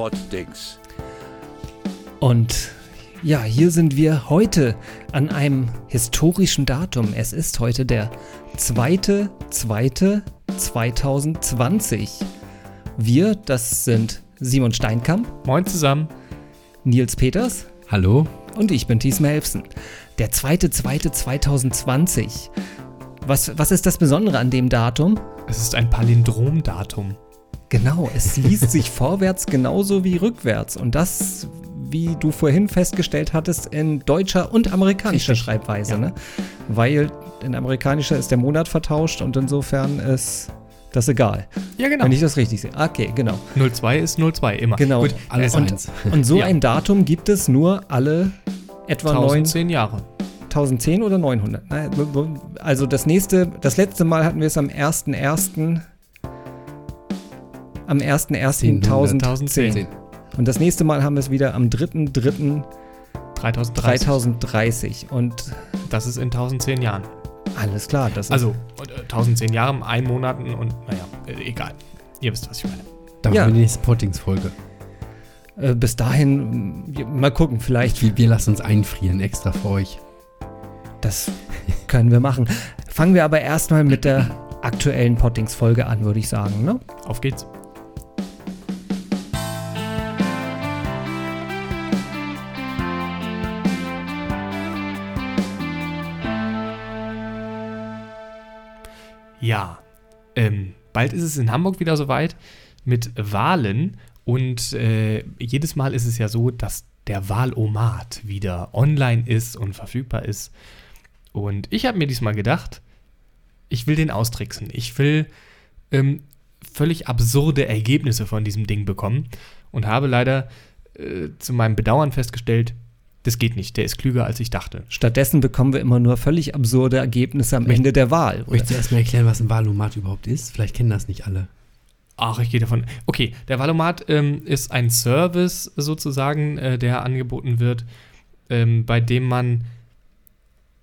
Poddings. Und ja, hier sind wir heute an einem historischen Datum. Es ist heute der 2.2.2020. Wir, das sind Simon Steinkamp, Moin zusammen. Nils Peters Hallo? und ich bin Thies Melfsen. Der 2.2.2020. Was, was ist das Besondere an dem Datum? Es ist ein Palindromdatum. Genau, es liest sich vorwärts genauso wie rückwärts. Und das, wie du vorhin festgestellt hattest, in deutscher und amerikanischer Richtig, Schreibweise. ja. Ne? Weil in amerikanischer ist der Monat vertauscht und insofern ist das egal. Ja, genau. Wenn ich das richtig sehe. Okay, genau. 02 ist 02 immer. Genau. Gut, Alles äh, und, eins. und so Ja. ein Datum gibt es nur alle etwa 1010 Jahre. 1010 oder 900. Nein, Also das nächste, das letzte Mal hatten wir es am 1.1. Am 1.1.1010. 1010. Und das nächste Mal haben wir es wieder am 3.3.30. 3030. 3030. Und Das ist in 1010 Jahren. alles klar, das ist. Also und, äh, 1010 Jahren, ein Monaten und naja, äh, egal. Ihr wisst, was ich meine. Dann Ja. ja. die nächste Pottings-Folge. äh, bis dahin, mal gucken, vielleicht. Wir, wir lassen uns einfrieren, extra für euch. Das können wir machen. Fangen wir aber erstmal mit der aktuellen Pottings-Folge an, würde ich sagen. Ne? Auf geht's. Ähm, bald ist es in Hamburg wieder soweit mit Wahlen und äh, jedes Mal ist es ja so, dass der Wahlomat wieder online ist und verfügbar ist. Und ich habe mir diesmal gedacht, ich will den austricksen. Ich will ähm, völlig absurde Ergebnisse von diesem Ding bekommen und habe leider äh, zu meinem Bedauern festgestellt, das geht nicht. Der ist klüger, als ich dachte. Stattdessen bekommen wir immer nur völlig absurde Ergebnisse am Möcht- Ende der Wahl. Oder? Möchtest du erstmal erklären, was ein Wahlomat überhaupt ist? Vielleicht kennen das nicht alle. Ach, ich gehe davon. Okay, der Valomat ähm, ist ein Service sozusagen, äh, der angeboten wird, ähm, bei dem man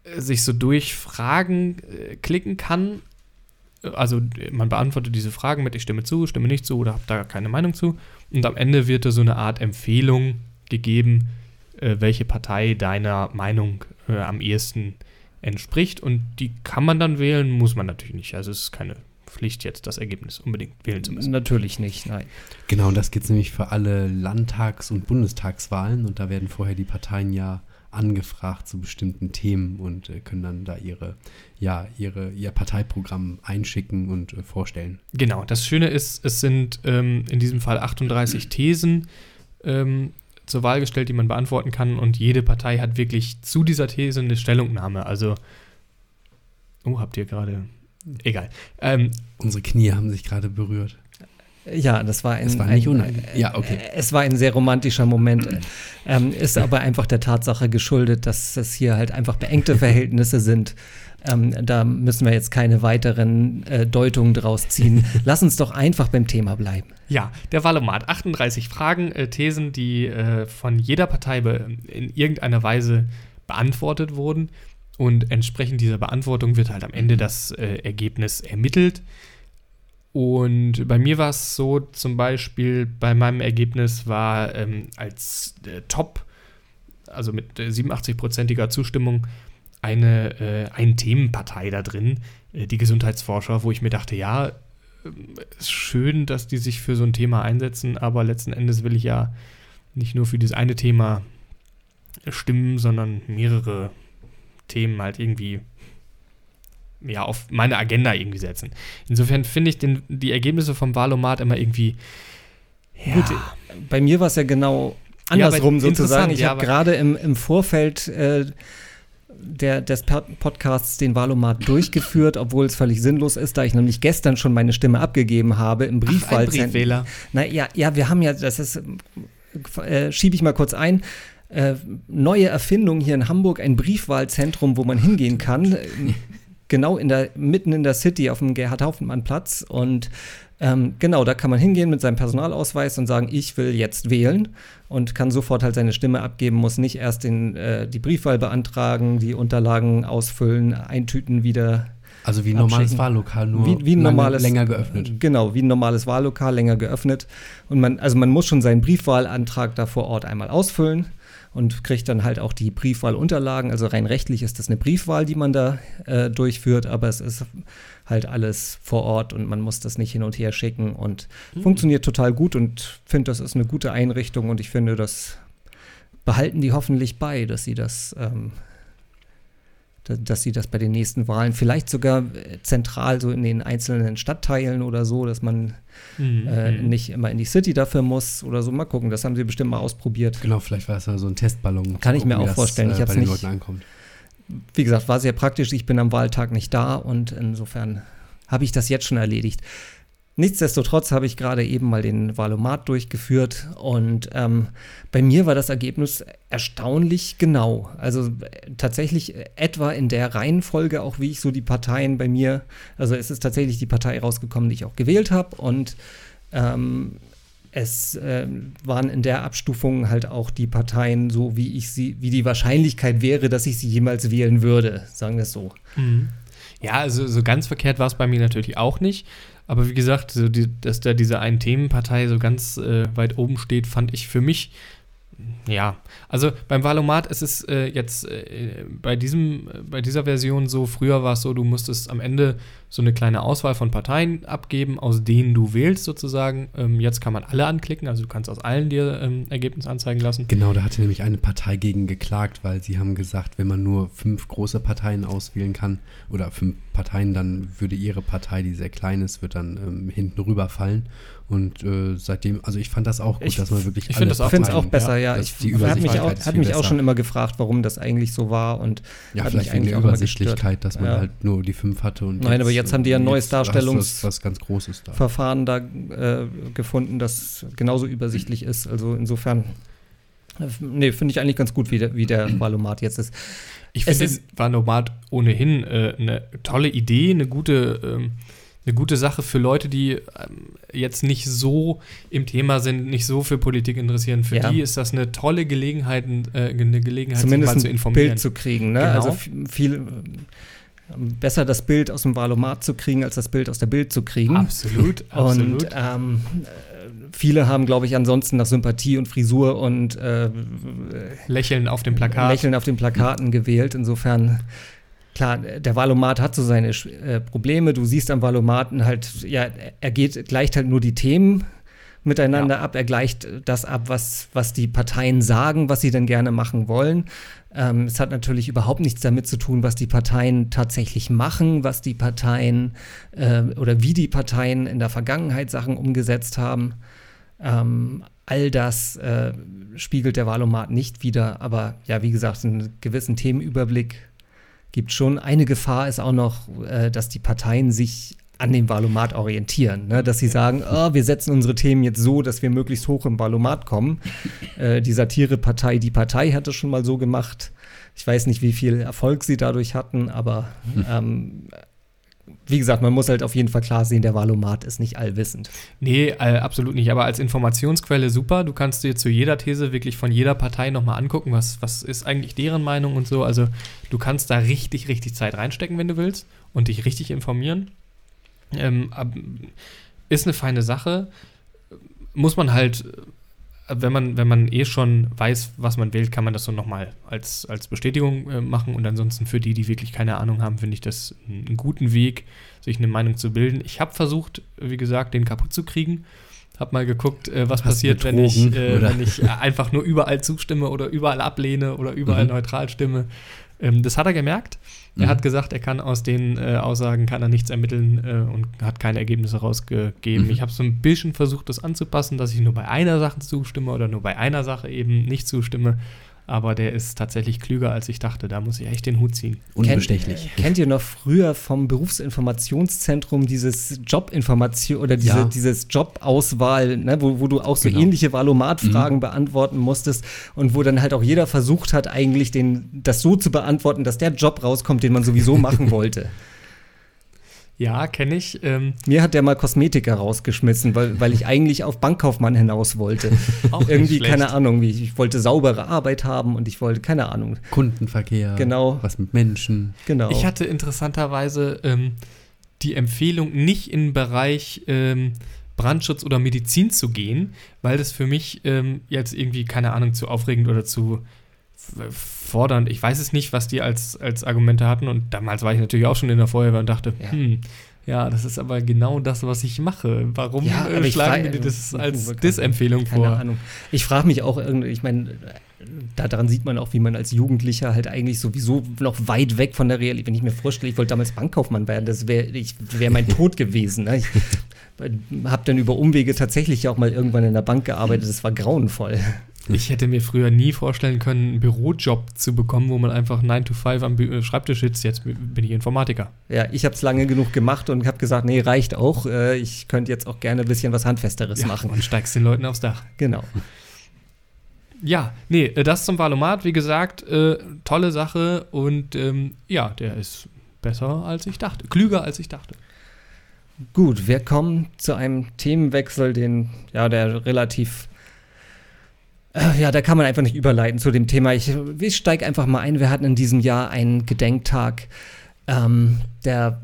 äh, sich so durch Fragen äh, klicken kann. Äh, Also man beantwortet diese Fragen mit ich stimme zu, stimme nicht zu oder habe da keine Meinung zu. Und am Ende wird da so eine Art Empfehlung gegeben, welche Partei deiner Meinung äh, am ehesten entspricht. Und die kann man dann wählen, muss man natürlich nicht. Also es ist keine Pflicht jetzt, das Ergebnis unbedingt wählen zu müssen. Natürlich nicht, nein. Genau, und das geht nämlich für alle Landtags- und Bundestagswahlen. Und da werden vorher die Parteien ja angefragt zu bestimmten Themen und äh, können dann da ihre, ja, ihre, ihr Parteiprogramm einschicken und äh, vorstellen. Genau, das Schöne ist, es sind ähm, in diesem Fall 38 Thesen ähm, zur Wahl gestellt, die man beantworten kann und jede Partei hat wirklich zu dieser These eine Stellungnahme. Also, oh, habt ihr gerade, egal. Ähm, Unsere Knie haben sich gerade berührt. Ja, das war ein. Das war ein, nicht unangenehm. Ja, okay. äh, Es war ein sehr romantischer Moment. ähm, ist aber einfach der Tatsache geschuldet, dass es hier halt einfach beengte Verhältnisse sind. Ähm, da müssen wir jetzt keine weiteren äh, Deutungen draus ziehen. Lass uns doch einfach beim Thema bleiben. ja, der Wahlomat, 38 Fragen, äh, Thesen, die äh, von jeder Partei in irgendeiner Weise beantwortet wurden und entsprechend dieser Beantwortung wird halt am Ende das äh, Ergebnis ermittelt. Und bei mir war es so, zum Beispiel bei meinem Ergebnis war ähm, als äh, Top, also mit äh, 87-prozentiger Zustimmung, eine äh, ein Themenpartei da drin, äh, die Gesundheitsforscher, wo ich mir dachte, ja, ähm, ist schön, dass die sich für so ein Thema einsetzen, aber letzten Endes will ich ja nicht nur für dieses eine Thema stimmen, sondern mehrere Themen halt irgendwie ja, auf meine Agenda irgendwie setzen. Insofern finde ich den, die Ergebnisse vom Wahlomat immer irgendwie. Ja, Gut, Bei mir war es ja genau Ja, andersrum aber sozusagen. Ich ja, habe gerade im, im Vorfeld äh, der, des Podcasts den Wahlomat durchgeführt, obwohl es völlig sinnlos ist, da ich nämlich gestern schon meine Stimme abgegeben habe im ein Briefwahlzentrum. Briefwähler. Na ja, ja, wir haben ja, das ist, äh, schiebe ich mal kurz ein, äh, neue Erfindung hier in Hamburg, ein Briefwahlzentrum, wo man hingehen kann, äh, genau in der, mitten in der City auf dem Gerhard-Hauptmann-Platz und ähm, genau, da kann man hingehen mit seinem Personalausweis und sagen, ich will jetzt wählen und kann sofort halt seine Stimme abgeben, muss nicht erst den, äh, die Briefwahl beantragen, die Unterlagen ausfüllen, eintüten, wieder Also wie ein normales Wahllokal, nur wie, wie ein normales, länger geöffnet. Genau, wie ein normales Wahllokal, länger geöffnet. Und man, also man muss schon seinen Briefwahlantrag da vor Ort einmal ausfüllen und kriegt dann halt auch die Briefwahlunterlagen. Also rein rechtlich ist das eine Briefwahl, die man da äh, durchführt, aber es ist halt alles vor Ort und man muss das nicht hin und her schicken und mhm. funktioniert total gut und finde, das ist eine gute Einrichtung und ich finde, das behalten die hoffentlich bei, dass sie das ähm, dass sie das bei den nächsten Wahlen vielleicht sogar äh, zentral so in den einzelnen Stadtteilen oder so, dass man mhm. äh, mhm. nicht immer in die City dafür muss oder so. Mal gucken, das haben sie bestimmt mal ausprobiert. Genau, vielleicht war es ja so ein Testballon. Kann ich mir auch vorstellen. Das, äh, ich habe es nicht. Wie gesagt, war sehr praktisch. Ich bin am Wahltag nicht da und insofern habe ich das jetzt schon erledigt. Nichtsdestotrotz habe ich gerade eben mal den Valomat durchgeführt und ähm, bei mir war das Ergebnis erstaunlich genau. Also tatsächlich etwa in der Reihenfolge, auch wie ich so die Parteien bei mir, also es ist tatsächlich die Partei rausgekommen, die ich auch gewählt habe und ähm, es äh, waren in der Abstufung halt auch die Parteien so, wie ich sie, wie die Wahrscheinlichkeit wäre, dass ich sie jemals wählen würde, sagen wir es so. Mhm. Ja, also so ganz verkehrt war es bei mir natürlich auch nicht. Aber wie gesagt, so die, dass da diese einen Themenpartei so ganz äh, weit oben steht, fand ich für mich ja, also beim Valomat ist es äh, jetzt äh, bei, diesem, äh, bei dieser Version so, früher war es so, du musstest am Ende so eine kleine Auswahl von Parteien abgeben, aus denen du wählst sozusagen. Ähm, jetzt kann man alle anklicken, also du kannst aus allen dir ähm, Ergebnis anzeigen lassen. Genau, da hatte nämlich eine Partei gegen geklagt, weil sie haben gesagt, wenn man nur fünf große Parteien auswählen kann oder fünf Parteien, dann würde ihre Partei, die sehr klein ist, wird dann ähm, hinten rüberfallen. Und äh, seitdem, also ich fand das auch gut, ich, dass man wirklich. Ich finde es auch, auch besser, ja. ja. Ich habe mich, auch, hat mich auch schon immer gefragt, warum das eigentlich so war. Und ja, vielleicht wegen der Übersichtlichkeit, dass man ja. halt nur die fünf hatte. Und Nein, aber jetzt haben die ja ein neues Darstellungsverfahren da, da äh, gefunden, das genauso übersichtlich ist. Also insofern, nee, finde ich eigentlich ganz gut, wie der, wie der Valomat jetzt ist. Ich finde Valomat ohnehin äh, eine tolle Idee, eine gute. Ähm, eine gute Sache für Leute, die ähm, jetzt nicht so im Thema sind, nicht so für Politik interessieren. Für ja. die ist das eine tolle Gelegenheit, äh, eine Gelegenheit, Zumindest sich mal zu informieren. Ein Bild zu kriegen. Ne? Genau. Also viel besser das Bild aus dem Valomat zu kriegen, als das Bild aus der Bild zu kriegen. Absolut, absolut. Und ähm, viele haben, glaube ich, ansonsten nach Sympathie und Frisur und äh, Lächeln auf dem Plakat. Lächeln auf den Plakaten gewählt. Insofern klar, der Valomat hat so seine äh, Probleme. Du siehst am Valomaten halt, ja, er geht, gleicht halt nur die Themen miteinander ja. ab. Er gleicht das ab, was, was die Parteien sagen, was sie denn gerne machen wollen. Ähm, es hat natürlich überhaupt nichts damit zu tun, was die Parteien tatsächlich machen, was die Parteien äh, oder wie die Parteien in der Vergangenheit Sachen umgesetzt haben. Ähm, all das äh, spiegelt der Valomat nicht wieder, aber ja, wie gesagt, einen gewissen Themenüberblick gibt schon. Eine Gefahr ist auch noch, äh, dass die Parteien sich an dem Valomat orientieren. Ne? Dass sie sagen, oh, wir setzen unsere Themen jetzt so, dass wir möglichst hoch im Valomat kommen. Äh, die Satirepartei Die Partei hat das schon mal so gemacht. Ich weiß nicht, wie viel Erfolg sie dadurch hatten, aber hm. ähm, wie gesagt, man muss halt auf jeden Fall klar sehen, der Valomat ist nicht allwissend. Nee, äh, absolut nicht. Aber als Informationsquelle super. Du kannst dir zu jeder These wirklich von jeder Partei nochmal angucken, was, was ist eigentlich deren Meinung und so. Also du kannst da richtig, richtig Zeit reinstecken, wenn du willst und dich richtig informieren. Ähm, ist eine feine Sache. Muss man halt wenn man, wenn man eh schon weiß, was man wählt, kann man das so nochmal als, als Bestätigung äh, machen. Und ansonsten für die, die wirklich keine Ahnung haben, finde ich das einen guten Weg, sich eine Meinung zu bilden. Ich habe versucht, wie gesagt, den kaputt zu kriegen. Habe mal geguckt, äh, was Hast passiert, wenn ich, äh, wenn ich einfach nur überall zustimme oder überall ablehne oder überall mhm. neutral stimme. Ähm, das hat er gemerkt. Er mhm. hat gesagt, er kann aus den äh, Aussagen kann er nichts ermitteln äh, und hat keine Ergebnisse rausgegeben. Mhm. Ich habe so ein bisschen versucht, das anzupassen, dass ich nur bei einer Sache zustimme oder nur bei einer Sache eben nicht zustimme aber der ist tatsächlich klüger, als ich dachte. Da muss ich echt den Hut ziehen. Unbestechlich. Kennt, kennt ihr noch früher vom Berufsinformationszentrum dieses Jobinformation oder diese, ja. dieses Jobauswahl, ne, wo, wo du auch so genau. ähnliche Valomat-Fragen mhm. beantworten musstest und wo dann halt auch jeder versucht hat, eigentlich den, das so zu beantworten, dass der Job rauskommt, den man sowieso machen wollte. Ja, kenne ich. Ähm, Mir hat der mal Kosmetika rausgeschmissen, weil, weil ich eigentlich auf Bankkaufmann hinaus wollte. Auch Irgendwie, keine Ahnung, wie ich wollte saubere Arbeit haben und ich wollte, keine Ahnung. Kundenverkehr. Genau. Was mit Menschen. Genau. Ich hatte interessanterweise ähm, die Empfehlung, nicht in den Bereich ähm, Brandschutz oder Medizin zu gehen, weil das für mich ähm, jetzt irgendwie, keine Ahnung, zu aufregend oder zu fordernd. Ich weiß es nicht, was die als, als Argumente hatten. Und damals war ich natürlich auch schon in der Feuerwehr und dachte, Ja. hm, ja, das ist aber genau das, was ich mache. Warum Ja, äh, schlagen frage- die das als Keine Dis-Empfehlung Keine vor? Ahnung. Ich frage mich auch irgendwie, ich meine, daran sieht man auch, wie man als Jugendlicher halt eigentlich sowieso noch weit weg von der Realität. Wenn ich mir vorstelle, ich wollte damals Bankkaufmann werden, das wäre wär mein Tod gewesen. Ne? Ich habe dann über Umwege tatsächlich auch mal irgendwann in der Bank gearbeitet. Das war grauenvoll. Ich hätte mir früher nie vorstellen können, einen Bürojob zu bekommen, wo man einfach 9 to 5 am äh, Schreibtisch sitzt. Jetzt bin ich Informatiker. Ja, ich habe es lange genug gemacht und habe gesagt, nee, reicht auch. Äh, Ich könnte jetzt auch gerne ein bisschen was Handfesteres machen. Und steigst den Leuten aufs Dach. Genau. Ja, nee, äh, das zum Valomat, wie gesagt, äh, tolle Sache und ähm, ja, der ist besser als ich dachte, klüger als ich dachte. Gut, wir kommen zu einem Themenwechsel, den, ja, der relativ, ja, da kann man einfach nicht überleiten zu dem Thema. Ich, ich steige einfach mal ein. Wir hatten in diesem Jahr einen Gedenktag, ähm, der,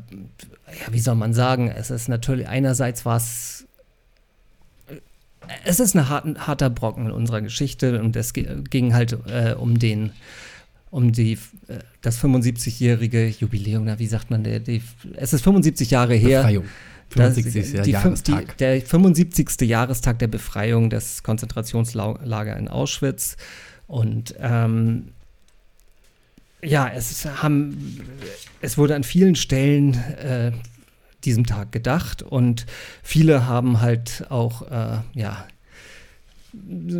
ja, wie soll man sagen, es ist natürlich, einerseits war es, äh, es ist ein harten, harter Brocken in unserer Geschichte und es ging halt äh, um den, um die, äh, das 75-jährige Jubiläum, na, wie sagt man, der, die, es ist 75 Jahre her. Befreiung. Das- 75. die, Jahrestag. Die, der 75. Jahrestag der Befreiung des Konzentrationslagers in Auschwitz. Und ähm, ja, es haben, es wurde an vielen Stellen äh, diesem Tag gedacht und viele haben halt auch, äh, ja,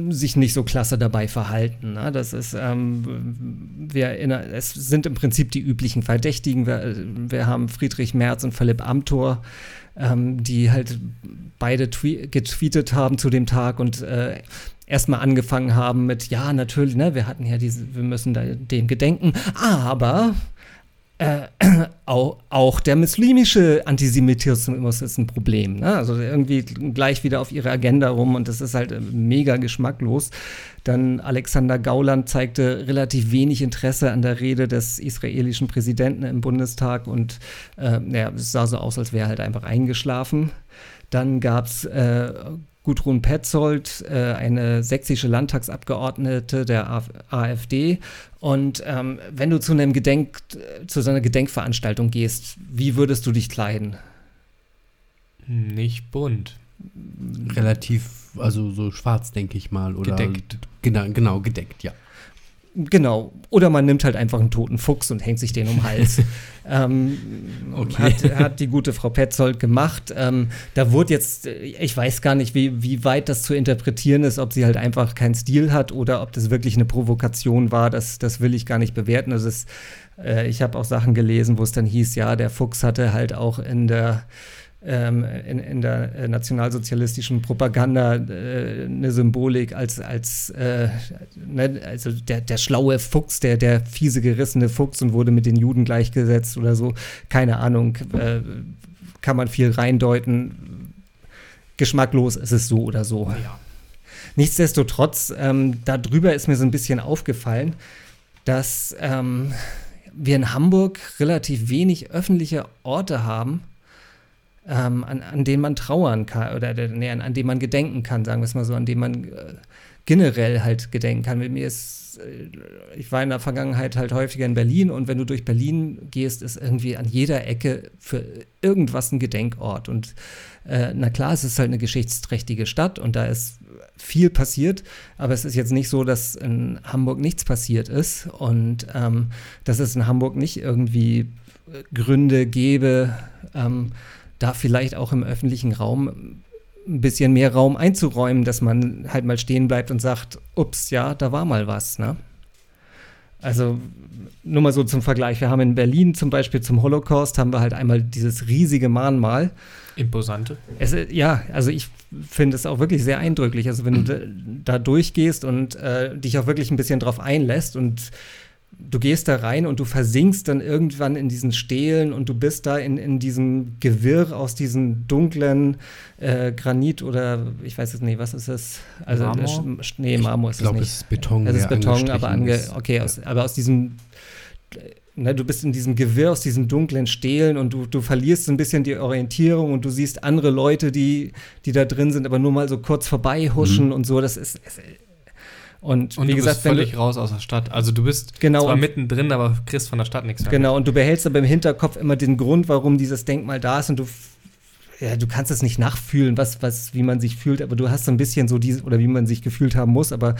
sich nicht so klasse dabei verhalten. Ne? Das ist, ähm, wir erinnern, es sind im Prinzip die üblichen Verdächtigen. Wir, wir haben Friedrich Merz und Philipp Amthor, ähm, die halt beide twe getweetet haben zu dem Tag und äh, erstmal angefangen haben mit, ja, natürlich, ne, wir hatten ja diese, wir müssen da dem gedenken, aber äh, auch, auch der muslimische Antisemitismus ist ein Problem. Ne? Also irgendwie gleich wieder auf ihre Agenda rum und das ist halt äh, mega geschmacklos. Dann Alexander Gauland zeigte relativ wenig Interesse an der Rede des israelischen Präsidenten im Bundestag und äh, ja, es sah so aus, als wäre er halt einfach eingeschlafen. Dann gab es äh, Gudrun Petzold, äh, eine sächsische Landtagsabgeordnete der Af AfD. Und ähm, wenn du zu einem Gedenk, zu so einer Gedenkveranstaltung gehst, wie würdest du dich kleiden? Nicht bunt. Relativ, also so schwarz, denke ich mal. Oder Gedeckt. Genau, genau, gedeckt, ja. Genau. Oder man nimmt halt einfach einen toten Fuchs und hängt sich den um den Hals. ähm, Okay. hat, hat die gute Frau Petzold gemacht. Ähm, da wurde jetzt, äh, ich weiß gar nicht, wie, wie weit das zu interpretieren ist, ob sie halt einfach keinen Stil hat oder ob das wirklich eine Provokation war. Das, das will ich gar nicht bewerten. Das ist, äh, ich habe auch Sachen gelesen, wo es dann hieß, ja, der Fuchs hatte halt auch in der ähm, in, in der äh, nationalsozialistischen Propaganda äh, eine Symbolik als, als äh, ne, also der, der schlaue Fuchs, der, der fiese gerissene Fuchs und wurde mit den Juden gleichgesetzt oder so. Keine Ahnung, äh, kann man viel reindeuten. Geschmacklos ist es so oder so. Ja. Nichtsdestotrotz, ähm, darüber ist mir so ein bisschen aufgefallen, dass ähm, wir in Hamburg relativ wenig öffentliche Orte haben, ähm, an, an denen man trauern kann oder nee, an, an denen man gedenken kann, sagen wir es mal so, an denen man äh, generell halt gedenken kann. Mit mir ist, äh, ich war in der Vergangenheit halt häufiger in Berlin und wenn du durch Berlin gehst, ist irgendwie an jeder Ecke für irgendwas ein Gedenkort. Und äh, na klar, es ist halt eine geschichtsträchtige Stadt und da ist viel passiert, aber es ist jetzt nicht so, dass in Hamburg nichts passiert ist und ähm, dass es in Hamburg nicht irgendwie Gründe gäbe, ähm, da vielleicht auch im öffentlichen Raum ein bisschen mehr Raum einzuräumen, dass man halt mal stehen bleibt und sagt, ups, ja, da war mal was, ne? Also nur mal so zum Vergleich. Wir haben in Berlin zum Beispiel zum Holocaust haben wir halt einmal dieses riesige Mahnmal. Imposante. Es, ja, also ich finde es auch wirklich sehr eindrücklich. Also wenn du da, da durchgehst und äh, dich auch wirklich ein bisschen drauf einlässt und du gehst da rein und du versinkst dann irgendwann in diesen Stelen und du bist da in, in diesem Gewirr aus diesen dunklen äh, Granit oder ich weiß es nicht, was ist es? Also Marmor? Nee, Marmor ist Ich glaube, es es nicht. ist Beton. Es ist Beton, aber ange, okay, aus, aber aus diesem ne, du bist in diesem Gewirr aus diesen dunklen Stelen und du, du verlierst so ein bisschen die Orientierung und du siehst andere Leute, die, die da drin sind, aber nur mal so kurz vorbei huschen Mhm. und so. Das ist. Und, Und wie du gesagt, bist völlig du, raus aus der Stadt. Also du bist Genau, zwar mittendrin, aber kriegst von der Stadt nichts mehr. Genau, und du behältst aber im Hinterkopf immer den Grund, warum dieses Denkmal da ist und du, ja, du kannst es nicht nachfühlen, was, was, wie man sich fühlt, aber du hast so ein bisschen so diese, oder wie man sich gefühlt haben muss, aber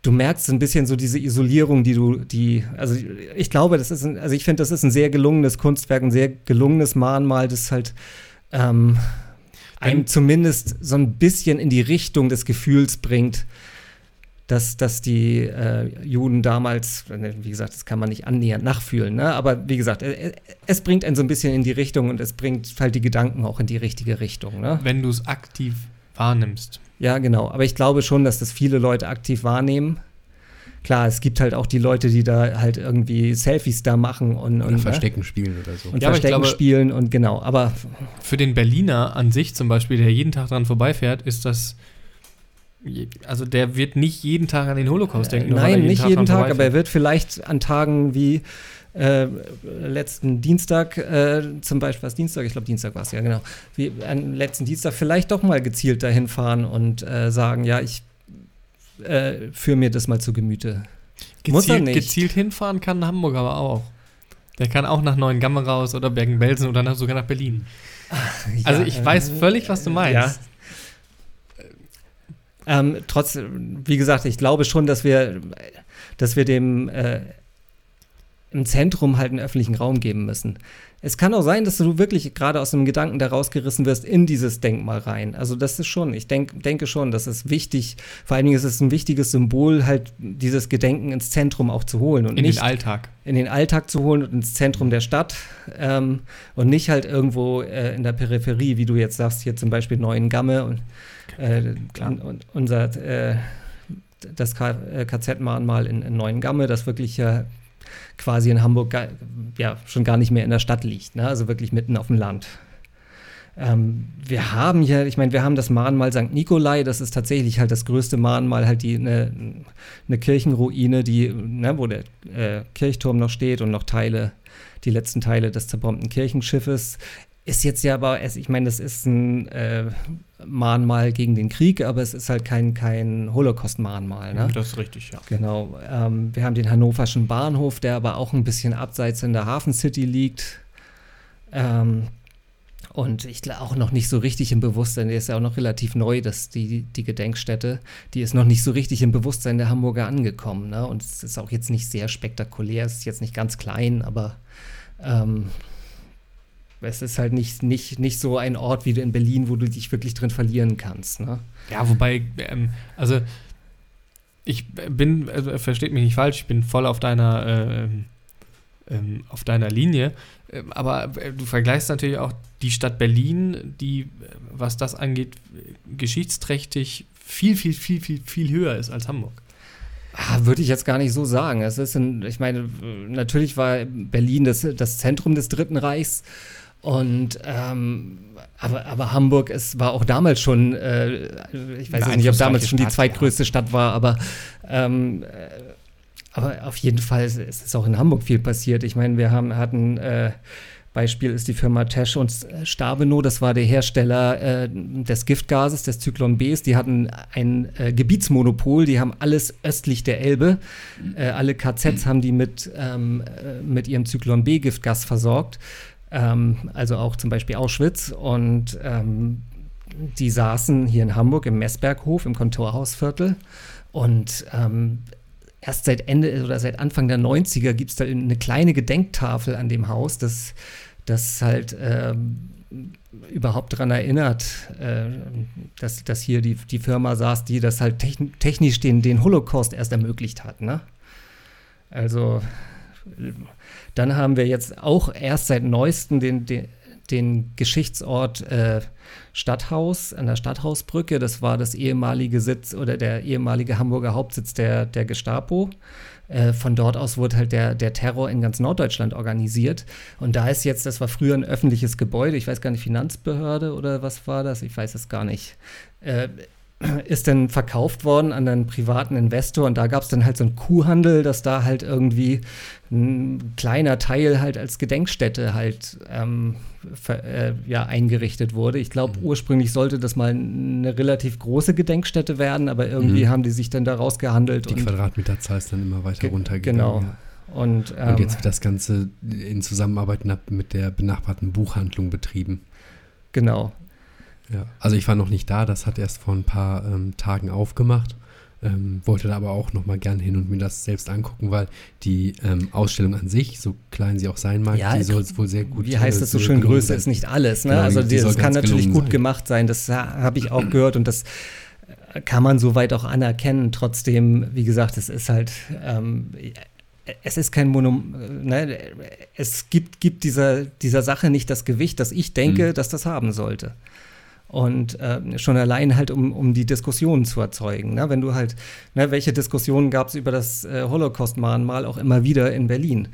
du merkst so ein bisschen so diese Isolierung, die du, die, also ich glaube, das ist, ein, also ich finde, das ist ein sehr gelungenes Kunstwerk, ein sehr gelungenes Mahnmal, das halt ähm, einem zumindest so ein bisschen in die Richtung des Gefühls bringt, dass, dass die äh, Juden damals, äh, wie gesagt, das kann man nicht annähernd nachfühlen, ne? aber wie gesagt, äh, es bringt einen so ein bisschen in die Richtung und es bringt halt die Gedanken auch in die richtige Richtung. Ne? Wenn du es aktiv wahrnimmst. Ja, genau. Aber ich glaube schon, dass das viele Leute aktiv wahrnehmen. Klar, es gibt halt auch die Leute, die da halt irgendwie Selfies da machen und, und, ne? Verstecken spielen oder so. und Ja, Verstecken glaube- spielen und genau. Aber Für den Berliner an sich zum Beispiel, der jeden Tag dran vorbeifährt, ist das. Also der wird nicht jeden Tag an den Holocaust denken. nur weil er Nein, nicht jeden dran Tag, aber er wird vielleicht an Tagen wie äh, letzten Dienstag, äh, zum Beispiel, was Dienstag? Ich glaube, Dienstag war es ja, genau. Wie an letzten Dienstag vielleicht doch mal gezielt dahin fahren und äh, sagen, ja, ich äh, führe mir das mal zu Gemüte. Muss er gezielt, nicht. gezielt hinfahren kann Hamburg aber auch. Der kann auch nach Neuengamme raus oder Bergen-Belsen oder nach, sogar nach Berlin. Also Ja, ich äh, weiß völlig, was du meinst. Ja. Ähm, trotzdem, wie gesagt, ich glaube schon, dass wir, dass wir dem äh, im Zentrum halt einen öffentlichen Raum geben müssen. Es kann auch sein, dass du wirklich gerade aus einem Gedanken da rausgerissen wirst in dieses Denkmal rein. Also das ist schon, ich denk, denke schon, das ist wichtig. Vor allen Dingen ist es ein wichtiges Symbol, halt dieses Gedenken ins Zentrum auch zu holen und In nicht den Alltag. in den Alltag zu holen und ins Zentrum der Stadt ähm, und nicht halt irgendwo äh, in der Peripherie, wie du jetzt sagst, hier zum Beispiel Neuengamme und, äh, und, und unser äh, das K äh, KZ-Mahnmal in, in Neuengamme, das wirklich ja quasi in Hamburg ja schon gar nicht mehr in der Stadt liegt, ne? also wirklich mitten auf dem Land. Ähm, wir haben hier, ich meine, wir haben das Mahnmal St. Nikolai, das ist tatsächlich halt das größte Mahnmal, halt die eine eine Kirchenruine, die, ne, wo der äh, Kirchturm noch steht und noch Teile, die letzten Teile des zerbombten Kirchenschiffes. Ist jetzt ja aber, ich meine, das ist ein äh, Mahnmal gegen den Krieg, aber es ist halt kein, kein Holocaust-Mahnmal. Ne? Das ist richtig, ja. Genau. Ähm, wir haben den hannoverschen Bahnhof, der aber auch ein bisschen abseits in der Hafen City liegt. Ähm, und ich glaube auch noch nicht so richtig im Bewusstsein, der ist ja auch noch relativ neu, dass die, die Gedenkstätte, die ist noch nicht so richtig im Bewusstsein der Hamburger angekommen. Ne? Und es ist auch jetzt nicht sehr spektakulär, es ist jetzt nicht ganz klein, aber ähm, es ist halt nicht, nicht, nicht so ein Ort wie in Berlin, wo du dich wirklich drin verlieren kannst. Ne? Ja, wobei, ähm, also ich bin, also versteht mich nicht falsch, ich bin voll auf deiner, äh, ähm, auf deiner Linie, ähm, aber äh, du vergleichst natürlich auch die Stadt Berlin, die, äh, was das angeht, geschichtsträchtig viel, viel, viel, viel, viel höher ist als Hamburg. Ah, Würde ich jetzt gar nicht so sagen. Es ist ein, ich meine, natürlich war Berlin das, das Zentrum des Dritten Reichs. Und ähm, aber, aber Hamburg es war auch damals schon, äh, ich weiß nicht, ob damals schon die Stadt, zweitgrößte Stadt war, aber ähm, äh, aber auf jeden Fall ist, ist auch in Hamburg viel passiert. Ich meine, wir haben hatten äh, Beispiel ist die Firma Tesch und Stabenow, das war der Hersteller äh, des Giftgases, des Zyklon Bs. Die hatten ein äh, Gebietsmonopol, die haben alles östlich der Elbe. Äh, alle KZs haben die mit, ähm, äh, mit ihrem Zyklon B-Giftgas versorgt. Ähm, also auch zum Beispiel Auschwitz. Und ähm, die saßen hier in Hamburg im Messberghof, im Kontorhausviertel. Und ähm, erst seit Ende oder seit Anfang der 90er gibt es da eine kleine Gedenktafel an dem Haus, das, das halt ähm, überhaupt daran erinnert, äh, dass, dass hier die, die Firma saß, die das halt techn technisch den, den Holocaust erst ermöglicht hat. Ne? Also dann haben wir jetzt auch erst seit neuestem den, den, den Geschichtsort äh, Stadthaus an der Stadthausbrücke. Das war das ehemalige Sitz oder der ehemalige Hamburger Hauptsitz der, der Gestapo. äh, von dort aus wurde halt der, der Terror in ganz Norddeutschland organisiert. Und da ist jetzt, das war früher ein öffentliches Gebäude, ich weiß gar nicht, Finanzbehörde oder was war das, ich weiß es gar nicht. Äh, ist dann verkauft worden an einen privaten Investor und da gab es dann halt so einen Kuhhandel, dass da halt irgendwie ein kleiner Teil halt als Gedenkstätte halt ähm, ver, äh, ja, eingerichtet wurde. Ich glaube, mhm. ursprünglich sollte das mal eine relativ große Gedenkstätte werden, aber irgendwie mhm. haben die sich dann da rausgehandelt. Die Quadratmeterzahl ist dann immer weiter runtergegangen. Genau. Ja. Und, ähm, und, jetzt wird das Ganze in Zusammenarbeit mit der benachbarten Buchhandlung betrieben. Genau. Ja, also ich war noch nicht da, das hat erst vor ein paar ähm, Tagen aufgemacht. Ähm, wollte da aber auch noch mal gern hin und mir das selbst angucken, weil die ähm, Ausstellung an sich, so klein sie auch sein mag, ja, die soll es wohl sehr gut Wie heißt das so schön, Größe ist nicht alles. Ne? Genau, also die, das kann natürlich gut sein. gemacht sein, das habe ich auch gehört und das äh, kann man soweit auch anerkennen. Trotzdem, wie gesagt, es ist halt, ähm, es ist kein Monument, ne? es gibt, gibt dieser, dieser Sache nicht das Gewicht, das ich denke, mhm. dass das haben sollte. Und äh, schon allein halt, um, um die Diskussionen zu erzeugen. Ne? Wenn du halt, ne, welche Diskussionen gab es über das äh, Holocaust-Mahnmal auch immer wieder in Berlin?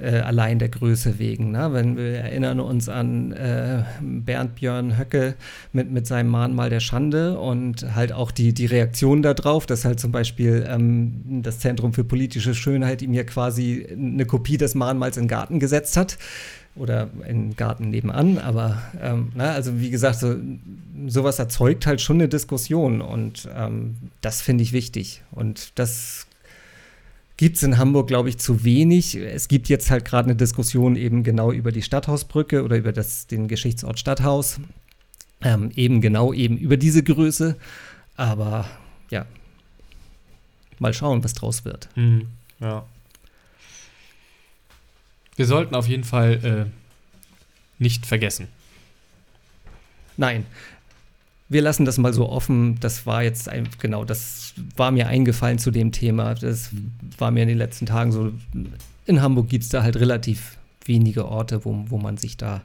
Äh, allein der Größe wegen. Ne? Wenn wir erinnern uns an äh, Bernd Björn Höcke mit, mit seinem Mahnmal der Schande und halt auch die, die Reaktion darauf, dass halt zum Beispiel ähm, das Zentrum für politische Schönheit ihm ja quasi eine Kopie des Mahnmals in den Garten gesetzt hat oder im Garten nebenan. Aber ähm, na, also wie gesagt, so, sowas erzeugt halt schon eine Diskussion und ähm, das finde ich wichtig. Und das gibt es in Hamburg, glaube ich, zu wenig. Es gibt jetzt halt gerade eine Diskussion eben genau über die Stadthausbrücke oder über das, den Geschichtsort Stadthaus. Ähm, eben genau eben über diese Größe. Aber ja, mal schauen, was draus wird. Mhm. Ja. Wir sollten auf jeden Fall äh, nicht vergessen. Nein. Wir lassen das mal so offen. Das war jetzt ein, genau, das war mir eingefallen zu dem Thema. Das war mir in den letzten Tagen so. In Hamburg gibt es da halt relativ wenige Orte, wo, wo man sich da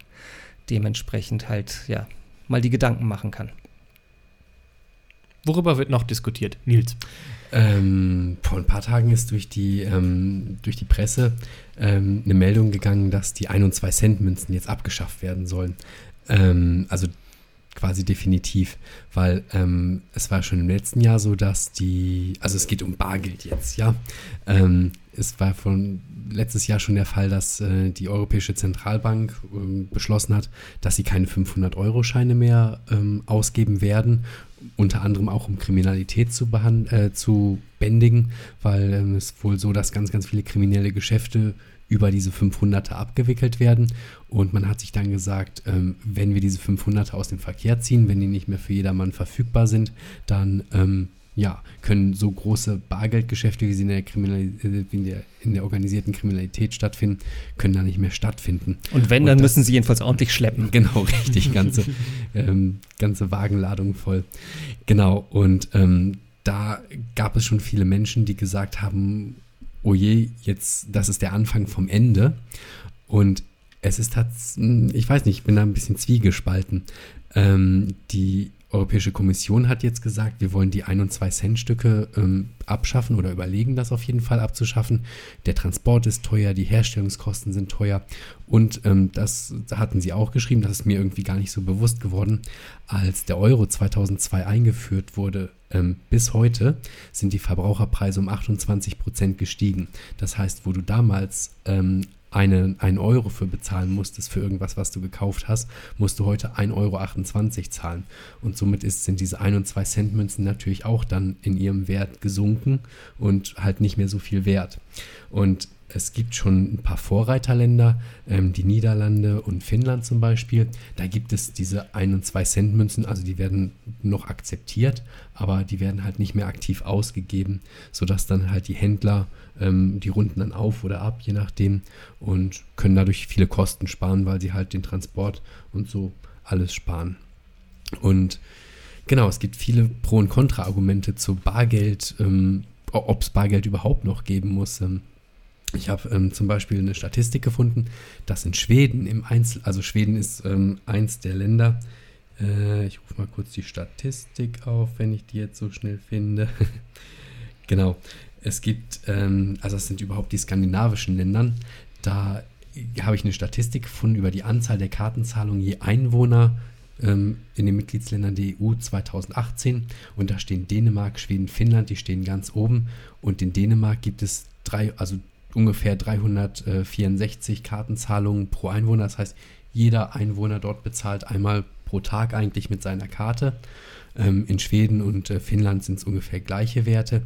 dementsprechend halt, ja, mal die Gedanken machen kann. Worüber wird noch diskutiert, Nils? Ähm, vor ein paar Tagen ist durch die, ähm, durch die Presse ähm, eine Meldung gegangen, dass die 1 und 2 Cent Münzen jetzt abgeschafft werden sollen. Ähm, also quasi definitiv, weil ähm, es war schon im letzten Jahr so, dass die, also es geht um Bargeld jetzt, ja. Ähm, es war von letztes Jahr schon der Fall, dass äh, die Europäische Zentralbank äh, beschlossen hat, dass sie keine 500-Euro-Scheine mehr ausgeben werden, unter anderem auch um Kriminalität zu, äh, zu bändigen, weil ähm, es wohl so, dass ganz, ganz viele kriminelle Geschäfte über diese 500er abgewickelt werden. Und man hat sich dann gesagt, ähm, wenn wir diese 500er aus dem Verkehr ziehen, wenn die nicht mehr für jedermann verfügbar sind, dann ähm, ja, können so große Bargeldgeschäfte, wie sie in der, äh, in, der, in der, organisierten Kriminalität stattfinden, können da nicht mehr stattfinden. Und wenn, dann das, müssen sie jedenfalls ordentlich schleppen. Genau, richtig, ganze, ähm, ganze Wagenladung voll. Genau, und ähm, da gab es schon viele Menschen, die gesagt haben, oh je, jetzt, das ist der Anfang vom Ende. Und es ist tatsächlich, ich weiß nicht, ich bin da ein bisschen zwiegespalten. Ähm, die Europäische Kommission hat jetzt gesagt, wir wollen die 1 und 2 Cent Stücke ähm, abschaffen oder überlegen, das auf jeden Fall abzuschaffen. Der Transport ist teuer, die Herstellungskosten sind teuer und ähm, das hatten sie auch geschrieben, das ist mir irgendwie gar nicht so bewusst geworden. Als der Euro 2002 eingeführt wurde, ähm, bis heute sind die Verbraucherpreise um 28 Prozent gestiegen. Das heißt, wo du damals ähm, eine, einen Euro für bezahlen musstest für irgendwas, was du gekauft hast, musst du heute 1,28 Euro zahlen. Und somit ist, sind diese 1 und 2 Cent Münzen natürlich auch dann in ihrem Wert gesunken und halt nicht mehr so viel wert. Und es gibt schon ein paar Vorreiterländer, ähm, die Niederlande und Finnland zum Beispiel. Da gibt es diese 1 und 2 Cent Münzen, also die werden noch akzeptiert, aber die werden halt nicht mehr aktiv ausgegeben, sodass dann halt die Händler, ähm, die runden dann auf oder ab, je nachdem, und können dadurch viele Kosten sparen, weil sie halt den Transport und so alles sparen. Und genau, es gibt viele Pro- und Kontra-Argumente zu Bargeld, ähm, ob es Bargeld überhaupt noch geben muss. Ähm, ich habe ähm, zum Beispiel eine Statistik gefunden, dass in Schweden im Einzel, also Schweden ist ähm, eins der Länder, äh, ich rufe mal kurz die Statistik auf, wenn ich die jetzt so schnell finde. genau. Es gibt, ähm, also das sind überhaupt die skandinavischen Ländern, da habe ich eine Statistik gefunden über die Anzahl der Kartenzahlungen je Einwohner ähm, in den Mitgliedsländern der EU 2018. Und da stehen Dänemark, Schweden, Finnland, die stehen ganz oben. Und in Dänemark gibt es drei, also ungefähr 364 Kartenzahlungen pro Einwohner. Das heißt, jeder Einwohner dort bezahlt einmal pro Tag eigentlich mit seiner Karte. Ähm, in Schweden und äh, Finnland sind es ungefähr gleiche Werte.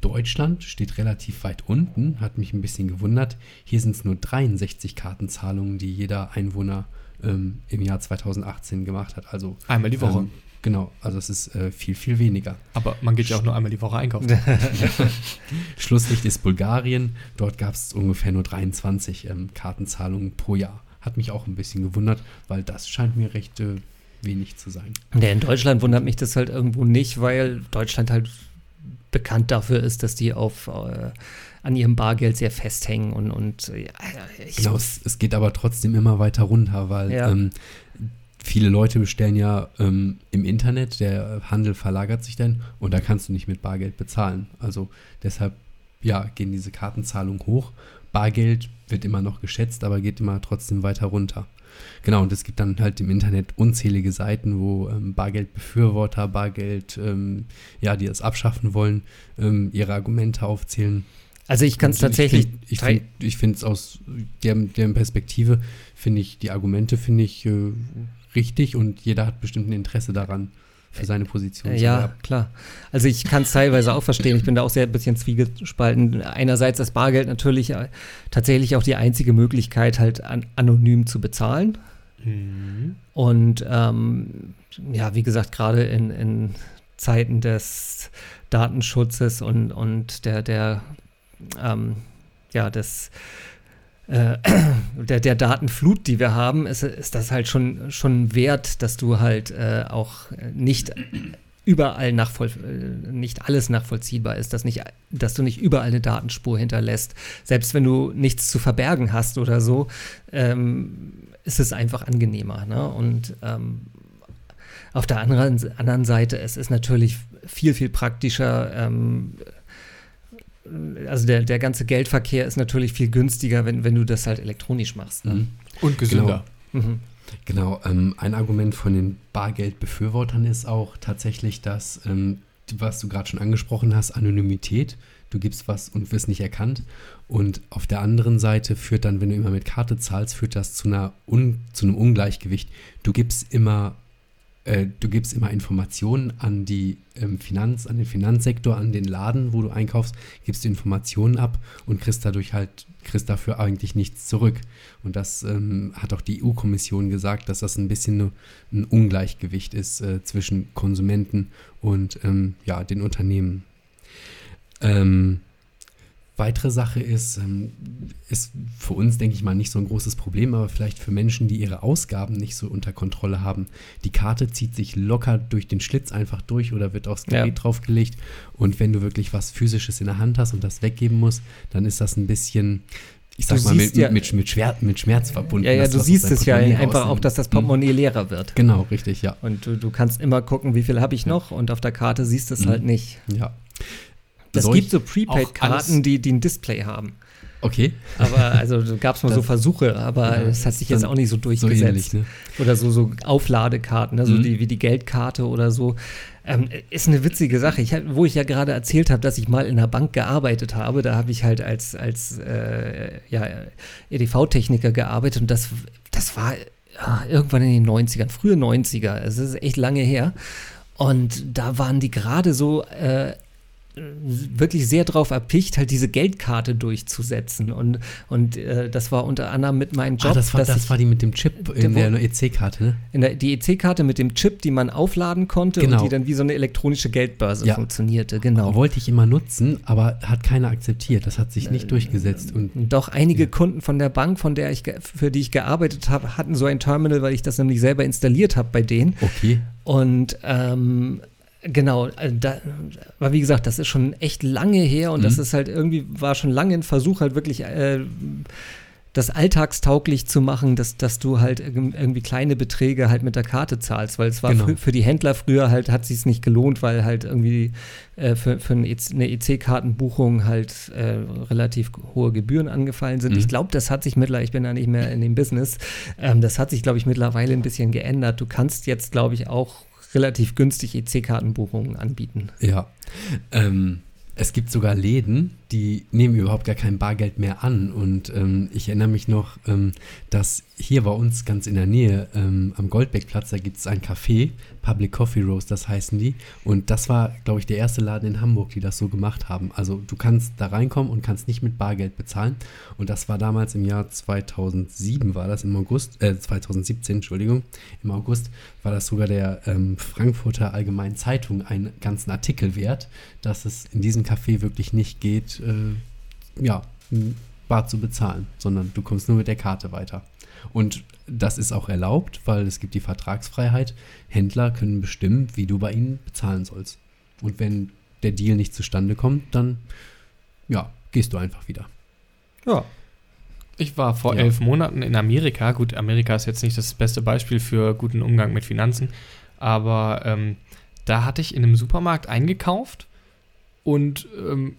Deutschland steht relativ weit unten, hat mich ein bisschen gewundert. Hier sind es nur 63 Kartenzahlungen, die jeder Einwohner ähm, im Jahr 2018 gemacht hat. Also einmal die Woche. Ähm, genau, also es ist äh, viel, viel weniger. Aber man geht ja auch nur einmal die Woche einkaufen. Schlusslicht ist Bulgarien. Dort gab es ungefähr nur 23 ähm, Kartenzahlungen pro Jahr. Hat mich auch ein bisschen gewundert, weil das scheint mir recht äh, wenig zu sein. Ja, in Deutschland wundert mich das halt irgendwo nicht, weil Deutschland halt bekannt dafür ist, dass die auf äh, an ihrem Bargeld sehr festhängen und, und ja, genau, es, es, geht aber trotzdem immer weiter runter, weil ja. ähm, viele Leute bestellen ja ähm, im Internet, der Handel verlagert sich dann und da kannst du nicht mit Bargeld bezahlen. Also deshalb ja, gehen diese Kartenzahlungen hoch. Bargeld wird immer noch geschätzt, aber geht immer trotzdem weiter runter. Genau, und es gibt dann halt im Internet unzählige Seiten, wo ähm, Bargeldbefürworter, Bargeld, ähm, ja, die das abschaffen wollen, ähm, ihre Argumente aufzählen. Also ich kann es tatsächlich. Ich finde es find, aus deren, deren Perspektive, finde ich, die Argumente finde ich äh, richtig und jeder hat bestimmt ein Interesse daran für seine Position. Ja, zu haben. klar. Also ich kann es teilweise auch verstehen. Ich bin da auch sehr ein bisschen zwiegespalten. Einerseits ist Bargeld natürlich äh, tatsächlich auch die einzige Möglichkeit, halt an, anonym zu bezahlen. Mhm. Und ähm, ja, wie gesagt, gerade in, in Zeiten des Datenschutzes und, und der, der ähm, ja, des äh, der, der Datenflut, die wir haben, ist, ist das halt schon, schon wert, dass du halt äh, auch nicht überall nachvoll äh, nicht alles nachvollziehbar ist, dass, nicht, dass du nicht überall eine Datenspur hinterlässt. Selbst wenn du nichts zu verbergen hast oder so, ähm, ist es einfach angenehmer. Ne? Und ähm, auf der anderen, anderen Seite, es ist natürlich viel, viel praktischer, ähm, also der, der ganze Geldverkehr ist natürlich viel günstiger, wenn, wenn du das halt elektronisch machst. Ne? Mhm. Und gesünder. Genau, mhm. genau ähm, ein Argument von den Bargeldbefürwortern ist auch tatsächlich, dass, ähm, was du gerade schon angesprochen hast, Anonymität. Du gibst was und wirst nicht erkannt. Und auf der anderen Seite führt dann, wenn du immer mit Karte zahlst, führt das zu, einer Un, zu einem Ungleichgewicht. Du gibst immer äh, du gibst immer Informationen an die ähm, Finanz, an den Finanzsektor, an den Laden, wo du einkaufst, gibst du Informationen ab und kriegst dadurch halt, kriegst dafür eigentlich nichts zurück. Und das ähm, hat auch die EU-Kommission gesagt, dass das ein bisschen ein Ungleichgewicht ist äh, zwischen Konsumenten und ähm, ja, den Unternehmen. Ähm, Weitere Sache ist, ähm, ist für uns, denke ich mal, nicht so ein großes Problem, aber vielleicht für Menschen, die ihre Ausgaben nicht so unter Kontrolle haben. Die Karte zieht sich locker durch den Schlitz einfach durch oder wird aufs Gerät ja. draufgelegt. Und wenn du wirklich was Physisches in der Hand hast und das weggeben musst, dann ist das ein bisschen, ich sag du mal, mit, ja, mit, mit, Schwer, mit, Schmerz verbunden. Ja, ja, du siehst es ja einfach auch, dass das Portemonnaie mhm. leerer wird. Genau, richtig, ja. Und du, du kannst immer gucken, wie viel habe ich noch und auf der Karte siehst du es mhm. halt nicht. Ja. Es gibt so Prepaid-Karten, die, die ein Display haben. Okay. Aber also gab es mal das, so Versuche, aber es hat sich jetzt auch nicht so durchgesetzt. So ähnlich, ne? Oder so, so Aufladekarten, ne? so mhm. die, wie die Geldkarte oder so. Ähm, ist eine witzige Sache. Ich, wo ich ja gerade erzählt habe, dass ich mal in einer Bank gearbeitet habe, da habe ich halt als, als äh, ja, EDV-Techniker gearbeitet und das, das war ja, irgendwann in den 90ern, frühe 90er. Es ist echt lange her. Und da waren die gerade so äh, wirklich sehr darauf erpicht, halt diese Geldkarte durchzusetzen. Und, und äh, das war unter anderem mit meinem Job. Ah, das war, das ich, war die mit dem Chip in der, der EC-Karte, ne? In der, die EC-Karte mit dem Chip, die man aufladen konnte genau. und die dann wie so eine elektronische Geldbörse ja. funktionierte. Genau. Wollte ich immer nutzen, aber hat keiner akzeptiert. Das hat sich nicht äh, durchgesetzt. Und, Doch einige ja. Kunden von der Bank, von der ich, für die ich gearbeitet habe, hatten so ein Terminal, weil ich das nämlich selber installiert habe bei denen. Okay. Und ähm, Genau, äh, da, aber wie gesagt, das ist schon echt lange her und mhm. das ist halt irgendwie, war schon lange ein Versuch, halt wirklich, äh, das alltagstauglich zu machen, dass, dass du halt irgendwie kleine Beträge halt mit der Karte zahlst, weil es war Genau. für, für die Händler früher halt, hat sich nicht gelohnt, weil halt irgendwie äh, für, für eine EC-Kartenbuchung halt äh, relativ hohe Gebühren angefallen sind. Mhm. Ich glaube, das hat sich mittlerweile, ich bin da nicht mehr in dem Business, ähm, das hat sich, glaube ich, mittlerweile ein bisschen geändert. Du kannst jetzt, glaube ich, auch relativ günstig EC-Kartenbuchungen anbieten. Ja. Ähm, es gibt sogar Läden, die nehmen überhaupt gar kein Bargeld mehr an. Und ähm, ich erinnere mich noch, ähm, dass hier bei uns ganz in der Nähe ähm, am Goldbeckplatz, da gibt es ein Café, Public Coffee Roasters heißen die. Und das war, glaube ich, der erste Laden in Hamburg, die das so gemacht haben. Also du kannst da reinkommen und kannst nicht mit Bargeld bezahlen. Und das war damals im Jahr 2007, war das im August, äh 2017, Entschuldigung, im August war das sogar der ähm, Frankfurter Allgemeinen Zeitung einen ganzen Artikel wert, dass es in diesem Café wirklich nicht geht, äh, ja, bar zu bezahlen, sondern du kommst nur mit der Karte weiter. Und das ist auch erlaubt, weil es gibt die Vertragsfreiheit. Händler können bestimmen, wie du bei ihnen bezahlen sollst. Und wenn der Deal nicht zustande kommt, dann ja, gehst du einfach wieder. Ja. Ich war vor Ja. elf Monaten in Amerika. Gut, Amerika ist jetzt nicht das beste Beispiel für guten Umgang mit Finanzen, aber ähm, da hatte ich in einem Supermarkt eingekauft und ähm,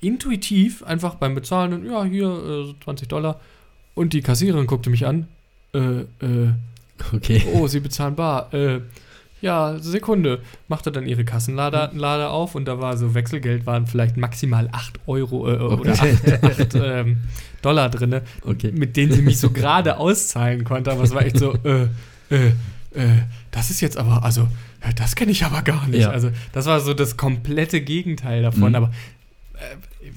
intuitiv einfach beim Bezahlen, und, ja, hier äh, so 20 Dollar. Und die Kassiererin guckte mich an. Äh, äh, Okay. oh, Sie bezahlen bar. Äh, ja, Sekunde. Machte dann ihre Kassenlade Lade auf und da war so Wechselgeld, waren vielleicht maximal 8 Euro äh, oder 8, 8 ähm, Dollar drin, Okay. mit denen sie mich so gerade auszahlen konnte. Aber es war echt so, äh, äh, äh, das ist jetzt aber, also, äh, das kenne ich aber gar nicht. Ja. Also, das war so das komplette Gegenteil davon. Mhm. Aber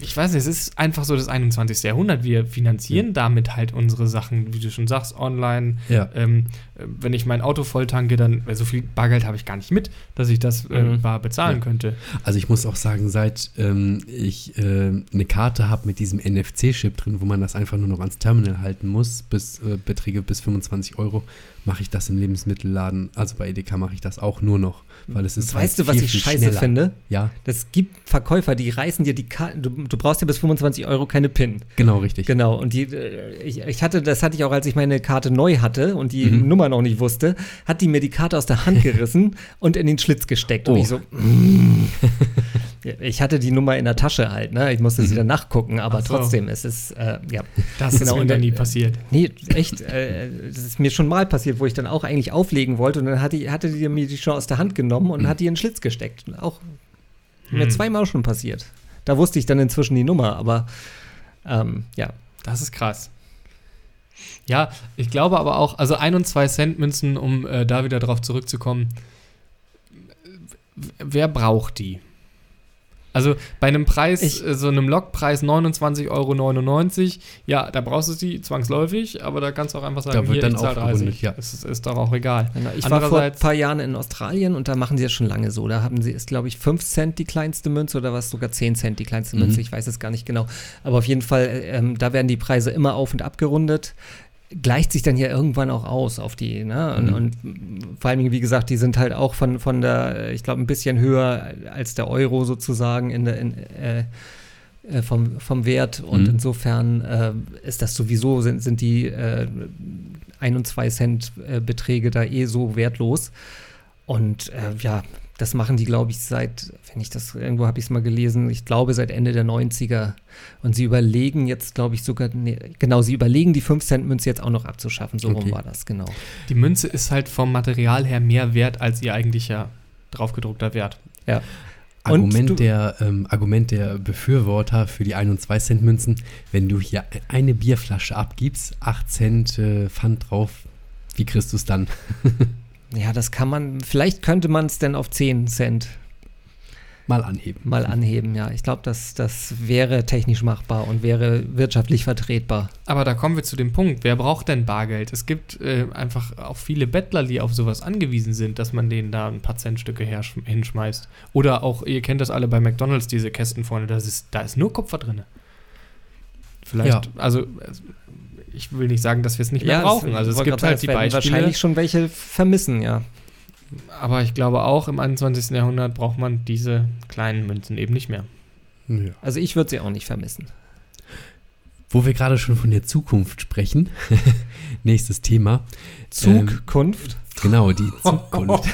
ich weiß nicht, es ist einfach so das 21. Jahrhundert. Wir finanzieren damit halt unsere Sachen, wie du schon sagst, online. Ja. Ähm, äh, wenn ich mein Auto voll tanke, dann, weil so viel Bargeld habe ich gar nicht mit, dass ich das äh, Mhm. bar bezahlen Ja. könnte. Also ich muss auch sagen, seit ähm, ich äh, eine Karte habe mit diesem NFC-Chip drin, wo man das einfach nur noch ans Terminal halten muss, bis äh, Beträge bis 25 Euro, mache ich das im Lebensmittelladen, also bei Edeka mache ich das auch nur noch, weil es ist weißt halt du, was viel, ich viel scheiße schneller. finde? Ja, Das gibt Verkäufer, die reißen dir die Karte. Du, du brauchst ja bis 25 Euro keine PIN. genau richtig. Genau. Und die, äh, ich, ich hatte, das hatte ich auch, als ich meine Karte neu hatte und die Mhm. Nummer noch nicht wusste, hat die mir die Karte aus der Hand gerissen und in den Schlitz gesteckt. Und Oh. ich so, mm. Ich hatte die Nummer in der Tasche halt, ne? Ich musste sie Mhm. dann nachgucken, aber so. trotzdem, es ist, äh, ja. Das ist Genau, mir und noch dann- nie passiert. Nee, echt, äh, das ist mir schon mal passiert, wo ich dann auch eigentlich auflegen wollte und dann hatte, die- hatte die mir die schon aus der Hand genommen und Mhm. hat die in den Schlitz gesteckt. Auch mir Hm. zweimal schon passiert. Da wusste ich dann inzwischen die Nummer, aber ähm, ja. Das ist krass. Ja, ich glaube aber auch, also ein und zwei Cent Münzen, um äh, da wieder drauf zurückzukommen. Wer braucht die? Also bei einem Preis, Ich- äh, so einem Lokpreis 29,99 Euro, ja, da brauchst du die zwangsläufig, aber da kannst du auch einfach sagen, Da wird hier, dann ich zahl aufgerundet, ja. Es ist, ist doch auch egal. Genau, Ich war vor ein paar Jahren in Australien und da machen sie es schon lange so. Da haben sie, ist glaube ich 5 Cent die kleinste Münze oder was sogar 10 Cent die kleinste Mhm. Münze. Ich weiß es gar nicht genau. Aber auf jeden Fall, äh, ähm, da werden die Preise immer auf und abgerundet. Gleicht sich dann ja irgendwann auch aus auf die, ne? Und, Mhm. und vor allem, wie gesagt, die sind halt auch von, von der, ich glaube, ein bisschen höher als der Euro sozusagen in der, in, äh, äh, vom, vom Wert. Und Mhm. insofern äh, ist das sowieso, sind, sind die äh, 1 und 2 Cent äh, Beträge da eh so wertlos. Und äh, ja, das machen die, glaube ich, seit, wenn ich das, irgendwo habe ich es mal gelesen, ich glaube seit Ende der 90er. Und sie überlegen jetzt, glaube ich, sogar, nee, genau, sie überlegen die 5-Cent-Münze jetzt auch noch abzuschaffen. So rum Okay. war das, genau. Die Münze ist halt vom Material her mehr wert als ihr eigentlicher draufgedruckter Wert. Du- Argument der, ähm, Argument der Befürworter für die 1 und 2 Cent Münzen, wenn du hier eine Bierflasche abgibst, 8 Cent äh, Pfand drauf, wie kriegst du es dann? Ja, das kann man, vielleicht könnte man es denn auf 10 Cent Mal anheben. mal anheben, ja. Ich glaube, das, das wäre technisch machbar und wäre wirtschaftlich vertretbar. Aber da kommen wir zu dem Punkt, wer braucht denn Bargeld? Es gibt äh, einfach auch viele Bettler, die auf sowas angewiesen sind, dass man denen da ein paar Centstücke hinschmeißt. Oder auch, ihr kennt das alle bei McDonalds, diese Kästen vorne, das ist, da ist nur Kupfer drin. Vielleicht, Ja. also ich will nicht sagen, dass wir es nicht mehr Ja, brauchen. Also es gibt halt die Beispiele. wahrscheinlich schon welche vermissen, ja. Aber ich glaube auch, im 21. Jahrhundert braucht man diese kleinen Münzen eben nicht mehr. Ja. Also ich würde sie auch nicht vermissen. wo wir gerade schon von der Zukunft sprechen, nächstes Thema. Zukunft? Ähm, genau, die Zukunft.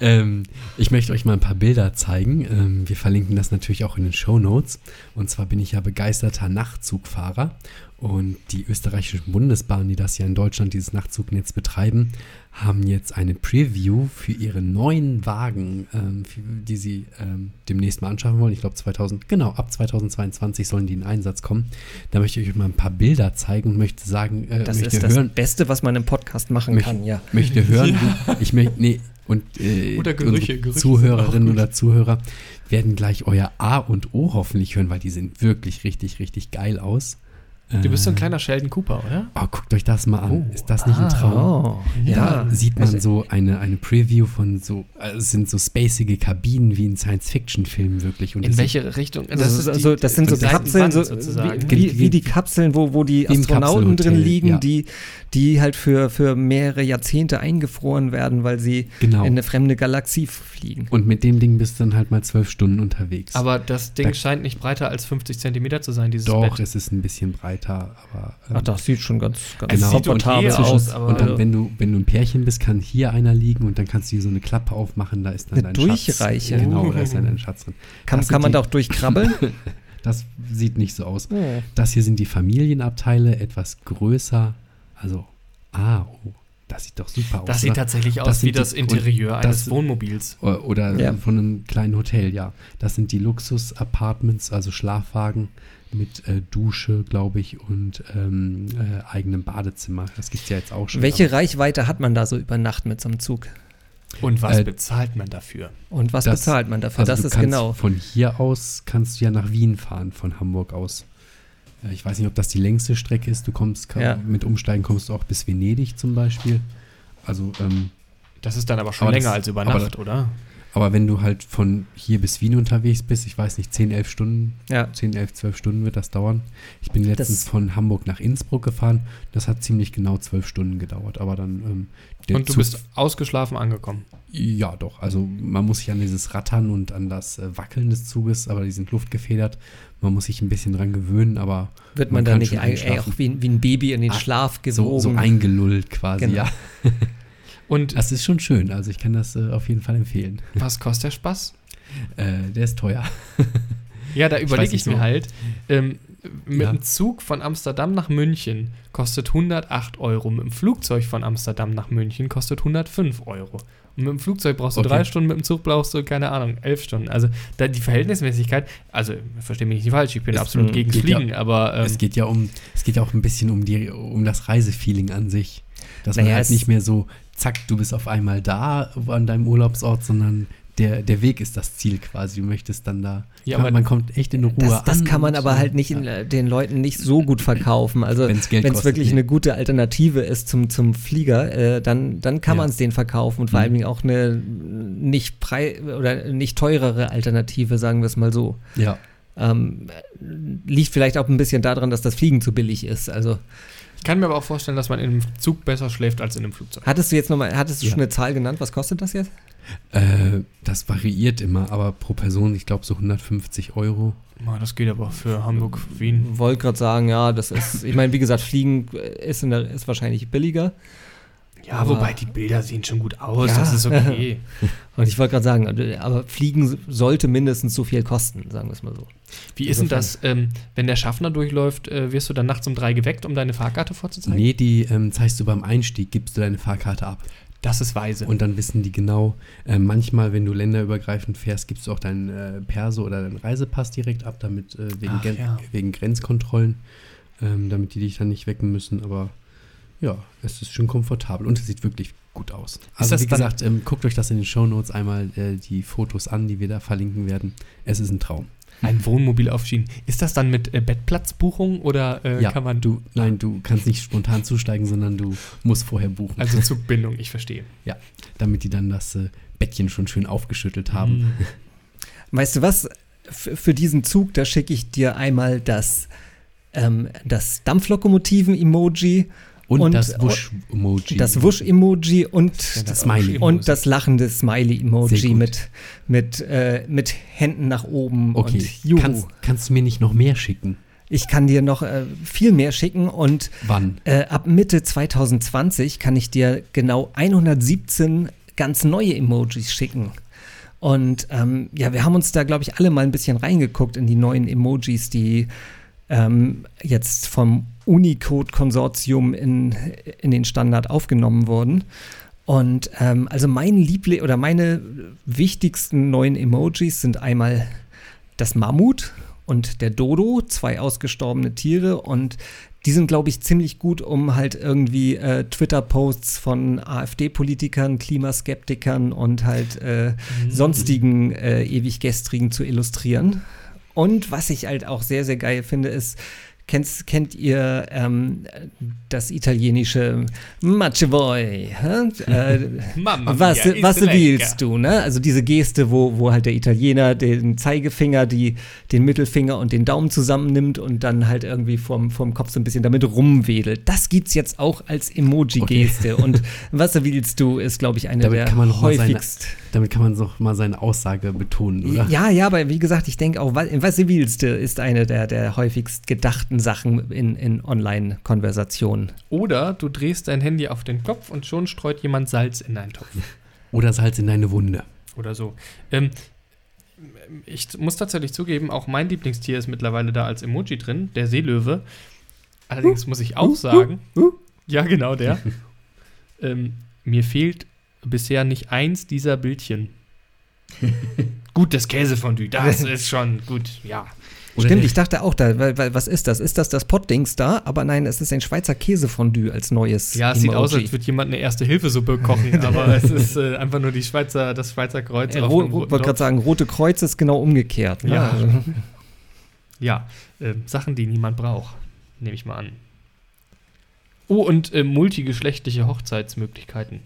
ähm, ich möchte euch mal ein paar Bilder zeigen. Ähm, wir verlinken das natürlich auch in den Show Notes. Und zwar bin ich ja begeisterter Nachtzugfahrer. Und die österreichischen Bundesbahnen, die das ja in Deutschland, dieses Nachtzugnetz betreiben, haben jetzt eine Preview für ihre neuen Wagen, ähm, für, die sie ähm, demnächst mal anschaffen wollen. Ich glaube 2000, genau, ab 2022 sollen die in Einsatz kommen. Da möchte ich euch mal ein paar Bilder zeigen und möchte sagen, äh, das möchte ist das Beste, was man im Podcast machen möcht, kann, ja. Möchte hören, ja. ich möchte, nee, und äh, oder Gerüche, Gerüche Zuhörerinnen oder Zuhörer werden gleich euer A und O hoffentlich hören, weil die sehen wirklich richtig, richtig geil aus. Du bist so ein äh, kleiner Sheldon Cooper, oder? Oh, guckt euch das mal an. Oh, ist das nicht ah, ein Traum? Oh, ja. Da sieht man also so eine, eine Preview von so, also es sind so spacige Kabinen wie in Science-Fiction-Filmen wirklich. Und in welche Richtung? Das, das, also, das sind so Kapseln, so, wie, wie, wie, die Kapseln, wo, wo die Astronauten drin liegen, ja. die, die halt für, für mehrere Jahrzehnte eingefroren werden, weil sie genau. in eine fremde Galaxie fliegen. Und mit dem Ding bist du dann halt mal zwölf Stunden unterwegs. Aber das Ding da, scheint nicht breiter als 50 Zentimeter zu sein, dieses doch, Bett. Doch, es ist ein bisschen breiter, aber. Ähm, Ach, das sieht schon ganz, ganz genau. komfortabel okay aus. Aber und dann, wenn du, wenn du ein Pärchen bist, kann hier einer liegen und dann kannst du hier so eine Klappe aufmachen, da ist dann eine dein Durchreiche. Schatz. Genau, da ist dann dein Schatz drin. Kann, kann man da auch durchkrabbeln? das sieht nicht so aus. Oh. Das hier sind die Familienabteile, etwas größer, also Ah, oh, das sieht doch super aus. Das sieht tatsächlich aus wie das Interieur eines Wohnmobils. Oder ja. von einem kleinen Hotel, ja. Das sind die Luxus-Apartments, also Schlafwagen mit äh, Dusche, glaube ich, und ähm, äh, eigenem Badezimmer. Das gibt es ja jetzt auch schon. Welche Reichweite hat man da so über Nacht mit so einem Zug? Und was äh, bezahlt man dafür? Und was das, bezahlt man dafür? Also das ist genau. Von hier aus kannst du ja nach Wien fahren, von Hamburg aus. Ich weiß nicht, ob das die längste Strecke ist. Du kommst ja. mit Umsteigen kommst du auch bis Venedig zum Beispiel. Also ähm, das ist dann aber schon aber länger das, als über Nacht, oder? Aber wenn du halt von hier bis Wien unterwegs bist, ich weiß nicht, 10, 11 Stunden, ja. 10, 11, 12 Stunden wird das dauern. Ich bin letztens das von Hamburg nach Innsbruck gefahren. Das hat ziemlich genau 12 Stunden gedauert. Aber dann. Ähm, und du Zug, bist ausgeschlafen angekommen? Ja, doch. Also man muss sich an dieses Rattern und an das äh, Wackeln des Zuges, aber die sind luftgefedert. Man muss sich ein bisschen dran gewöhnen, aber. Wird man, man da nicht ey, auch wie, wie, ein Baby in den ah, Schlaf gesogen? So, so eingelullt quasi, genau. ja. Und das ist schon schön. Also ich kann das äh, auf jeden Fall empfehlen. Was kostet der Spaß? Äh, der ist teuer. ja, da überlege ich, ich mir so. halt. Ähm, mit ja. dem Zug von Amsterdam nach München kostet 108 Euro. Mit dem Flugzeug von Amsterdam nach München kostet 105 Euro. Und mit dem Flugzeug brauchst du okay. drei Stunden, mit dem Zug brauchst du, keine Ahnung, elf Stunden. Also da die Verhältnismäßigkeit, also verstehe mich nicht falsch, ich bin es absolut gegen Fliegen, ja, aber. Ähm, es geht ja um, es geht ja auch ein bisschen um die, um das Reisefeeling an sich. Dass naja, man halt nicht mehr so zack, du bist auf einmal da an deinem Urlaubsort, sondern der, der Weg ist das Ziel quasi. Du möchtest dann da. Ja, aber man kommt echt in Ruhe das, das an. Das kann man aber halt nicht in, äh, den Leuten nicht so gut verkaufen. Also wenn es wirklich nee. eine gute Alternative ist zum, zum Flieger, äh, dann, dann kann ja. man es denen verkaufen und vor mhm. allem auch eine nicht prei oder nicht teurere Alternative, sagen wir es mal so. Ja. Ähm, liegt vielleicht auch ein bisschen daran, dass das Fliegen zu billig ist. Also kann mir aber auch vorstellen, dass man in einem Zug besser schläft als in einem Flugzeug. Hattest du jetzt nochmal, hattest du ja. schon eine Zahl genannt? Was kostet das jetzt? Äh, das variiert immer, aber pro Person, ich glaube, so 150 Euro. das geht aber für Hamburg, Wien. Wollte gerade sagen, ja, das ist, ich meine, wie gesagt, Fliegen ist, der, ist wahrscheinlich billiger. Ja, aber wobei die Bilder sehen schon gut aus, ja. das ist okay. Und ich wollte gerade sagen, aber Fliegen sollte mindestens so viel kosten, sagen wir es mal so. Wie ist denn das, ähm, wenn der Schaffner durchläuft, äh, wirst du dann nachts um drei geweckt, um deine Fahrkarte vorzuzeigen? Nee, die ähm, zeigst du beim Einstieg, gibst du deine Fahrkarte ab. Das ist weise. Und dann wissen die genau, äh, manchmal, wenn du länderübergreifend fährst, gibst du auch deinen äh, Perso oder deinen Reisepass direkt ab, damit äh, wegen, Ach, ja. wegen Grenzkontrollen, ähm, damit die dich dann nicht wecken müssen. Aber ja, es ist schon komfortabel und es sieht wirklich gut aus. Also wie gesagt, ähm, guckt euch das in den Show Notes einmal äh, die Fotos an, die wir da verlinken werden. Es ist ein Traum. Ein Wohnmobil auf Schienen. Ist das dann mit äh, Bettplatzbuchung oder äh, ja, kann man. Du, nein, du kannst nicht spontan zusteigen, sondern du musst vorher buchen. Also Zugbindung, ich verstehe. Ja, damit die dann das äh, Bettchen schon schön aufgeschüttelt haben. Mhm. Weißt du was? F für diesen Zug, da schicke ich dir einmal das, ähm, das Dampflokomotiven-Emoji und, und das Wusch-Emoji. Das Wusch-Emoji und, das Smiley und das lachende Smiley-Emoji mit, mit, äh, mit Händen nach oben. Okay, kannst, kannst, du mir nicht noch mehr schicken? Ich kann dir noch äh, viel mehr schicken und äh, ab Mitte 2020 kann ich dir genau 117 ganz neue Emojis schicken. Und ähm, ja, wir haben uns da, glaube ich, alle mal ein bisschen reingeguckt in die neuen Emojis, die ähm, jetzt vom Unicode-Konsortium in, in den Standard aufgenommen wurden. Und ähm, also mein Liebling oder meine wichtigsten neuen Emojis sind einmal das Mammut und der Dodo, zwei ausgestorbene Tiere und die sind, glaube ich, ziemlich gut, um halt irgendwie äh, Twitter-Posts von AfD-Politikern, Klimaskeptikern und halt äh, Mhm. sonstigen äh, ewig gestrigen zu illustrieren. Und was ich halt auch sehr, sehr geil finde, ist, kennt, kennt ihr ähm, das italienische Mace voi? hä? Äh, Mamma was, mia, was willst du, ne? Also diese Geste, wo, wo halt der Italiener den Zeigefinger, die, den Mittelfinger und den Daumen zusammennimmt und dann halt irgendwie vom, vom Kopf so ein bisschen damit rumwedelt. Das gibt's jetzt auch als Emoji-Geste. Und was willst du, ist, glaube ich, eine Damit der kann man mal seine- häufigst. Damit kann man noch mal seine Aussage betonen, oder? Ja, ja, aber wie gesagt, ich denke auch, wa- was willst du, ist eine der, der häufigst gedachten Sachen in, in Online-Konversationen. Oder du drehst dein Handy auf den Kopf und schon streut jemand Salz in deinen Topf. Oder Salz in deine Wunde. Oder so. Ähm, ich muss tatsächlich zugeben, auch mein Lieblingstier ist mittlerweile da als Emoji drin, der Seelöwe. Allerdings muss ich auch sagen, ja genau der, ähm, mir fehlt bisher nicht eins dieser Bildchen. gut, das Käsefondue, das ist schon gut, ja. Oder Stimmt, ich dachte auch, da, weil, weil, was ist das? Ist das das Pottdings da? Aber nein, es ist ein Schweizer Käsefondue als neues. Ja, es sieht aus, Emoji. als würde jemand eine Erste-Hilfe-Suppe kochen, aber es ist äh, einfach nur die Schweizer, das Schweizer Kreuz. Äh, ro- roten wollte gerade sagen, Rote Kreuz ist genau umgekehrt. Ne? Ja. Also, Ja, äh, Sachen, die niemand braucht, nehme ich mal an. Oh, und äh, multigeschlechtliche Hochzeitsmöglichkeiten.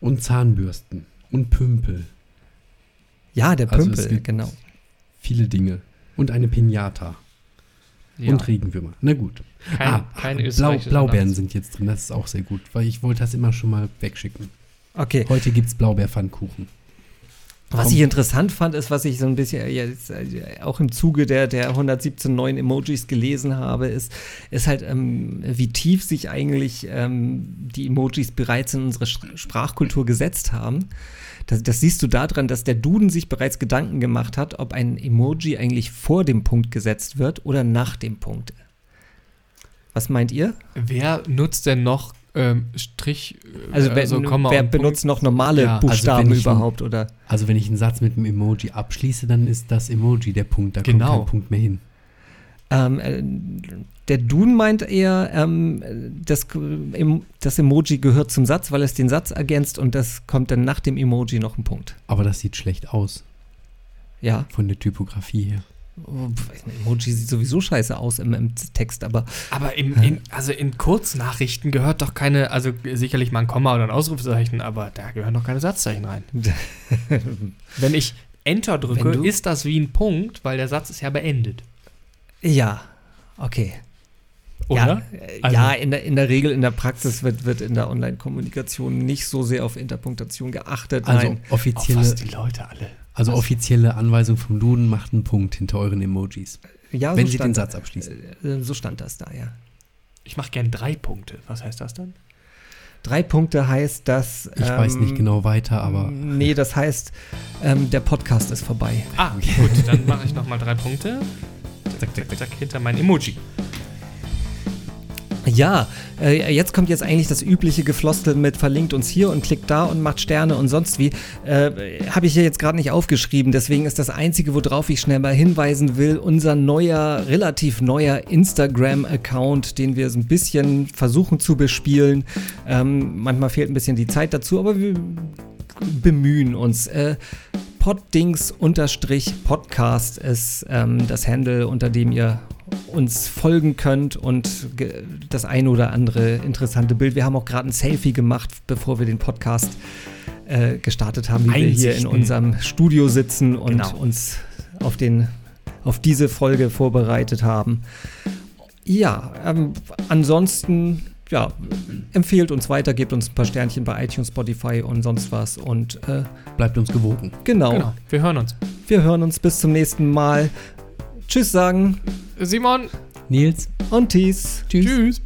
Und Zahnbürsten. Und Pümpel. ja der Also Pümpel, gibt- genau. Viele Dinge. Und eine Pinata. Ja, Und Regenwürmer. Na gut. kein, ah, kein Blau, Blaubeeren sind jetzt drin. Das ist auch sehr gut. Weil ich wollte das immer schon mal wegschicken. Okay. Heute gibt es Blaubeerpfannkuchen. Was ich interessant fand, ist, was ich so ein bisschen jetzt, äh, auch im Zuge der, der 117 neuen Emojis gelesen habe, ist, ist halt, ähm, wie tief sich eigentlich ähm, die Emojis bereits in unsere Sprachkultur gesetzt haben. Das, das siehst du daran, dass der Duden sich bereits Gedanken gemacht hat, ob ein Emoji eigentlich vor dem Punkt gesetzt wird oder nach dem Punkt. Was meint ihr? Wer nutzt denn noch ähm, Strich, äh, Also, wer, Komma wer benutzt noch normale Ja, also Buchstaben wenn ich ein- überhaupt? Oder? Also wenn ich einen Satz mit einem Emoji abschließe, dann ist das Emoji der Punkt. Da Genau. kommt kein Punkt mehr hin. Ähm, äh, der Duden meint eher, ähm, das, das Emoji gehört zum Satz, weil es den Satz ergänzt und das kommt dann nach dem Emoji noch ein Punkt. Aber das sieht schlecht aus. Ja, Von der Typografie her. Emoji sieht sowieso scheiße aus im, im Text, aber Aber im, in, also in Kurznachrichten gehört doch keine, also sicherlich mal ein Komma oder ein Ausrufezeichen, aber da gehören doch keine Satzzeichen rein. Wenn ich Enter drücke, du- ist das wie ein Punkt, weil der Satz ist ja beendet. ja, okay. Oder? Ja, äh, Also- ja in, der, in der Regel, in der Praxis wird, wird in der Online-Kommunikation nicht so sehr auf Interpunktation geachtet. Also Nein. Auf offizielle, was die Leute alle. Also was? offizielle Anweisung vom Duden macht einen Punkt hinter euren Emojis. Ja, wenn so sie den Satz abschließen. äh, So stand das da, ja. Ich mache gern drei Punkte. Was heißt das dann? Drei Punkte heißt, dass. Ich weiß nicht ähm, genau weiter, aber Nee, das heißt, ähm, der Podcast ist vorbei. Ah, gut, dann mache ich nochmal drei Punkte. Zack, zack, zack, hinter mein Emoji. Ja, äh, jetzt kommt jetzt eigentlich das übliche Gefloskel mit verlinkt uns hier und klickt da und macht Sterne und sonst wie. Äh, Habe ich hier jetzt gerade nicht aufgeschrieben, deswegen ist das Einzige, worauf ich schnell mal hinweisen will, unser neuer, relativ neuer Instagram-Account, den wir so ein bisschen versuchen zu bespielen. Ähm, manchmal fehlt ein bisschen die Zeit dazu, aber wir bemühen uns. Äh, Poddings-Podcast ist ähm, das Handle, unter dem ihr uns folgen könnt und das ein oder andere interessante Bild. Wir haben auch gerade ein Selfie gemacht, bevor wir den Podcast äh, gestartet haben, wie wir hier in Einsichten. unserem Studio sitzen und Genau. uns auf, den, auf diese Folge vorbereitet haben. Ja, ähm, ansonsten, ja, empfehlt uns weiter, gebt uns ein paar Sternchen bei iTunes, Spotify und sonst was. Und äh, bleibt uns gewogen. genau, Genau, wir hören uns. wir hören uns bis zum nächsten Mal. Tschüss sagen. Simon. Nils. Und Thies. Tschüss. Tschüss.